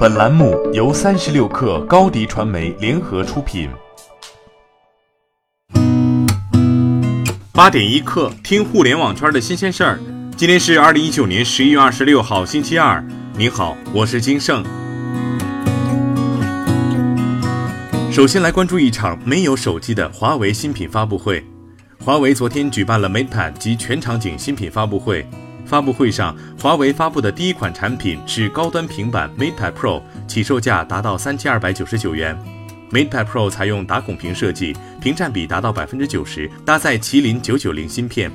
本栏目由三十六氪高低传媒联合出品。八点一刻，听互联网圈的新鲜事儿。今天是二零一九年十一月二十六号，星期二。您好，我是金盛。首先来关注一场没有手机的华为新品发布会。华为昨天举办了 MatePad 及全场景新品发布会。发布会上，华为发布的第一款产品是高端平板 MatePad Pro，起售价达到三千二百九十九元。MatePad Pro 采用打孔屏设计，屏占比达到百分之九十，搭载麒麟九九零芯片。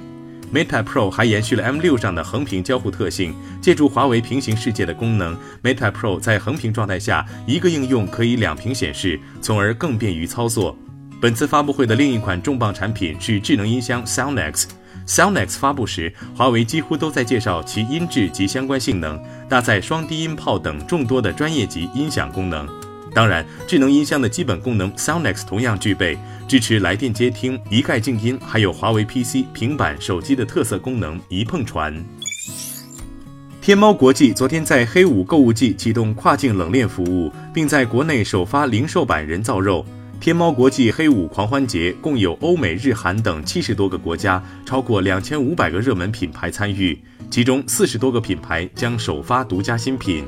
MatePad Pro 还延续了 M6 上的横屏交互特性，借助华为平行世界的功能，MatePad Pro 在横屏状态下，一个应用可以两屏显示，从而更便于操作。本次发布会的另一款重磅产品是智能音箱 SoundX。SoundX 发布时，华为几乎都在介绍其音质及相关性能，搭载双低音炮等众多的专业级音响功能。当然，智能音箱的基本功能 SoundX 同样具备，支持来电接听、一概静音，还有华为 PC、平板、手机的特色功能一碰传。天猫国际昨天在黑五购物季启动跨境冷链服务，并在国内首发零售版人造肉。天猫国际黑五狂欢节共有欧美日韩等七十多个国家，超过两千五百个热门品牌参与，其中四十多个品牌将首发独家新品。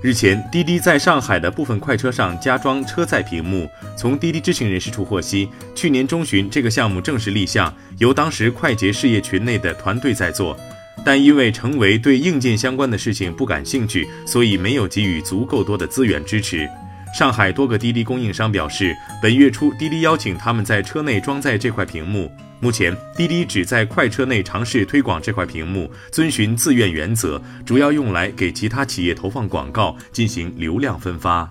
日前，滴滴在上海的部分快车上加装车载屏幕。从滴滴知情人士处获悉，去年中旬这个项目正式立项，由当时快捷事业群内的团队在做，但因为成为对硬件相关的事情不感兴趣，所以没有给予足够多的资源支持。上海多个滴滴供应商表示，本月初滴滴邀请他们在车内装载这块屏幕。目前，滴滴只在快车内尝试推广这块屏幕，遵循自愿原则，主要用来给其他企业投放广告，进行流量分发。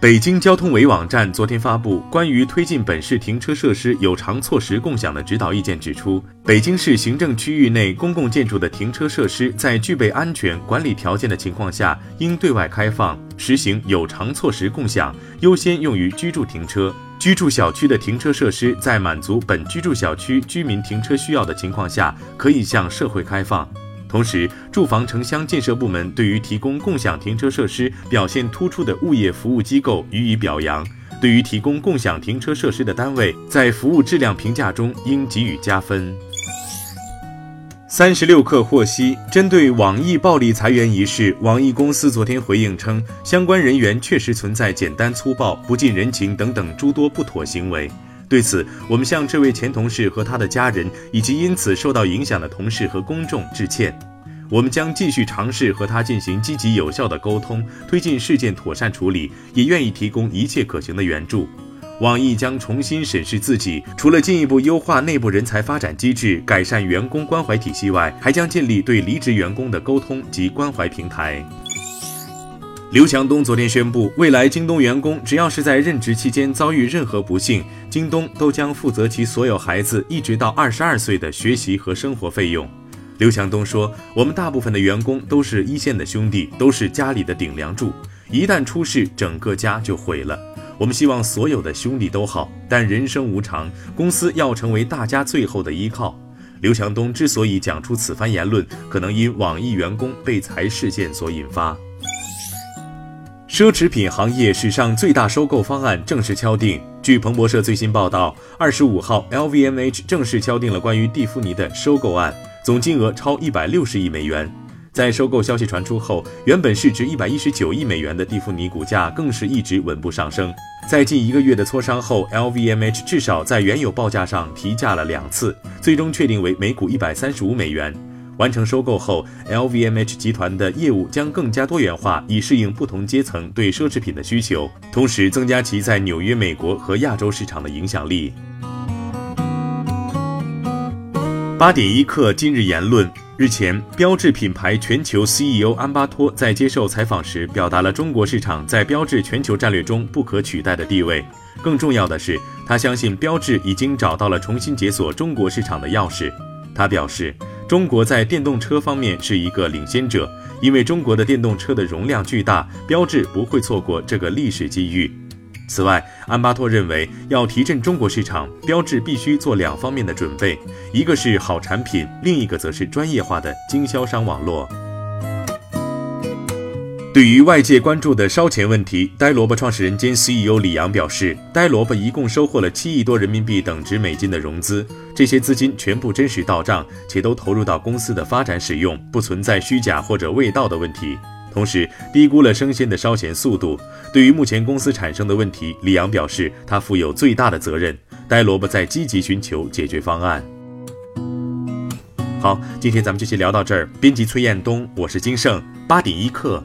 北京交通委网站昨天发布关于推进本市停车设施有偿措施共享的指导意见，指出，北京市行政区域内公共建筑的停车设施在具备安全管理条件的情况下，应对外开放，实行有偿措施共享，优先用于居住停车。居住小区的停车设施在满足本居住小区居民停车需要的情况下，可以向社会开放。同时，住房城乡建设部门对于提供共享停车设施表现突出的物业服务机构予以表扬。对于提供共享停车设施的单位，在服务质量评价中应给予加分。三十六氪获悉，针对网易暴力裁员一事，网易公司昨天回应称，相关人员确实存在简单粗暴、不近人情等等诸多不妥行为。对此，我们向这位前同事和他的家人，以及因此受到影响的同事和公众致歉。我们将继续尝试和他进行积极有效的沟通，推进事件妥善处理，也愿意提供一切可行的援助。网易将重新审视自己，除了进一步优化内部人才发展机制、改善员工关怀体系外，还将建立对离职员工的沟通及关怀平台。刘强东昨天宣布，未来京东员工只要是在任职期间遭遇任何不幸，京东都将负责其所有孩子一直到二十二岁的学习和生活费用。刘强东说：“我们大部分的员工都是一线的兄弟，都是家里的顶梁柱，一旦出事，整个家就毁了。我们希望所有的兄弟都好，但人生无常，公司要成为大家最后的依靠。”刘强东之所以讲出此番言论，可能因网易员工被裁事件所引发。奢侈品行业史上最大收购方案正式敲定。据彭博社最新报道，二十五号，LVMH 正式敲定了关于蒂芙尼的收购案，总金额超一百六十亿美元。在收购消息传出后，原本市值一百一十九亿美元的蒂芙尼股价更是一直稳步上升。在近一个月的磋商后，LVMH 至少在原有报价上提价了两次，最终确定为每股一百三十五美元。完成收购后，LVMH 集团的业务将更加多元化，以适应不同阶层对奢侈品的需求，同时增加其在纽约、美国和亚洲市场的影响力。八点一刻，今日言论：日前，标致品牌全球 CEO 安巴托在接受采访时，表达了中国市场在标致全球战略中不可取代的地位。更重要的是，他相信标致已经找到了重新解锁中国市场的钥匙。他表示。中国在电动车方面是一个领先者，因为中国的电动车的容量巨大，标志不会错过这个历史机遇。此外，安巴托认为，要提振中国市场，标志必须做两方面的准备，一个是好产品，另一个则是专业化的经销商网络。对于外界关注的烧钱问题，呆萝卜创始人兼 CEO 李阳表示，呆萝卜一共收获了七亿多人民币等值美金的融资，这些资金全部真实到账，且都投入到公司的发展使用，不存在虚假或者未到的问题。同时，低估了生鲜的烧钱速度。对于目前公司产生的问题，李阳表示，他负有最大的责任。呆萝卜在积极寻求解决方案。好，今天咱们就先聊到这儿。编辑崔彦东，我是金盛，八点一刻，